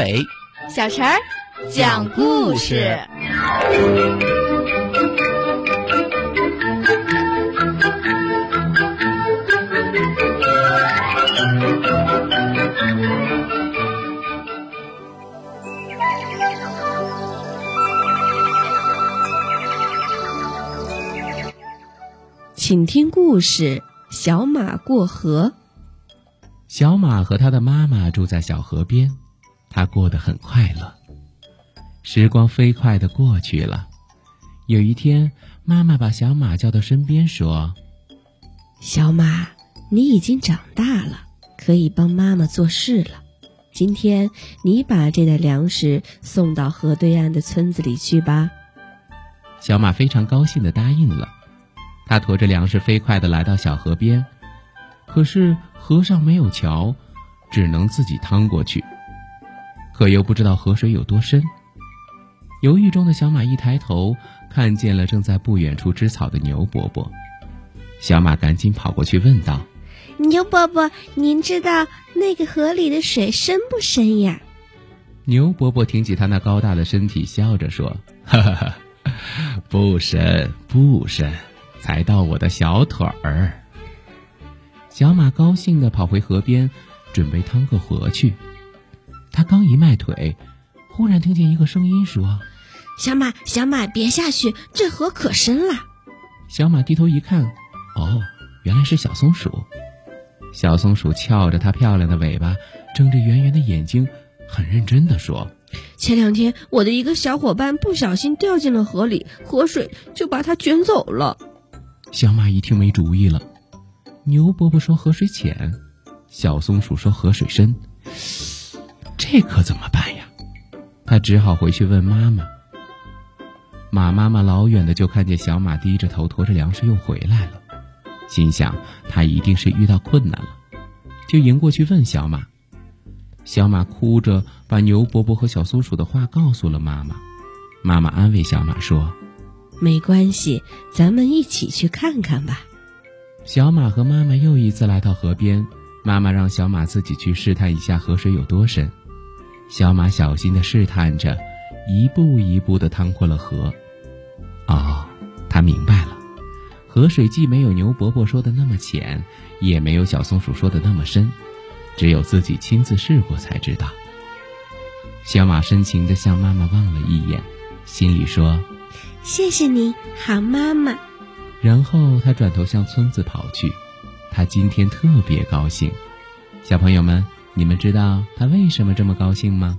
阿伟，小陈儿讲故事。请听故事：小马过河。小马和他的妈妈住在小河边，他过得很快乐。时光飞快地过去了。有一天，妈妈把小马叫到身边，说：“小马，你已经长大了，可以帮妈妈做事了。今天，你把这袋粮食送到河对岸的村子里去吧。”小马非常高兴地答应了。他驮着粮食飞快地来到小河边，可是河上没有桥，只能自己趟过去。可又不知道河水有多深。犹豫中的小马一抬头，看见了正在不远处吃草的牛伯伯。小马赶紧跑过去问道：“牛伯伯，您知道那个河里的水深不深呀？”牛伯伯挺起他那高大的身体，笑着说：“哈哈哈，不深，不深。”才到我的小腿儿。小马高兴地跑回河边，准备趟过河去。他刚一迈腿，忽然听见一个声音说：“小马，小马，别下去，这河可深了。”小马低头一看，哦，原来是小松鼠。小松鼠翘着它漂亮的尾巴，睁着圆圆的眼睛，很认真地说：“前两天我的一个小伙伴不小心掉进了河里，河水就把它卷走了。”小马一听没主意了，牛伯伯说河水浅，小松鼠说河水深，这可怎么办呀？他只好回去问妈妈。马妈妈老远的就看见小马低着头驮着粮食又回来了，心想他一定是遇到困难了，就迎过去问小马。小马哭着把牛伯伯和小松鼠的话告诉了妈妈，妈妈安慰小马说。没关系，咱们一起去看看吧。小马和妈妈又一次来到河边，妈妈让小马自己去试探一下河水有多深。小马小心地试探着，一步一步地趟过了河。哦，他明白了，河水既没有牛伯伯说的那么浅，也没有小松鼠说的那么深，只有自己亲自试过才知道。小马深情地向妈妈望了一眼，心里说。谢谢你好妈妈。然后他转头向村子跑去，他今天特别高兴。小朋友们，你们知道他为什么这么高兴吗？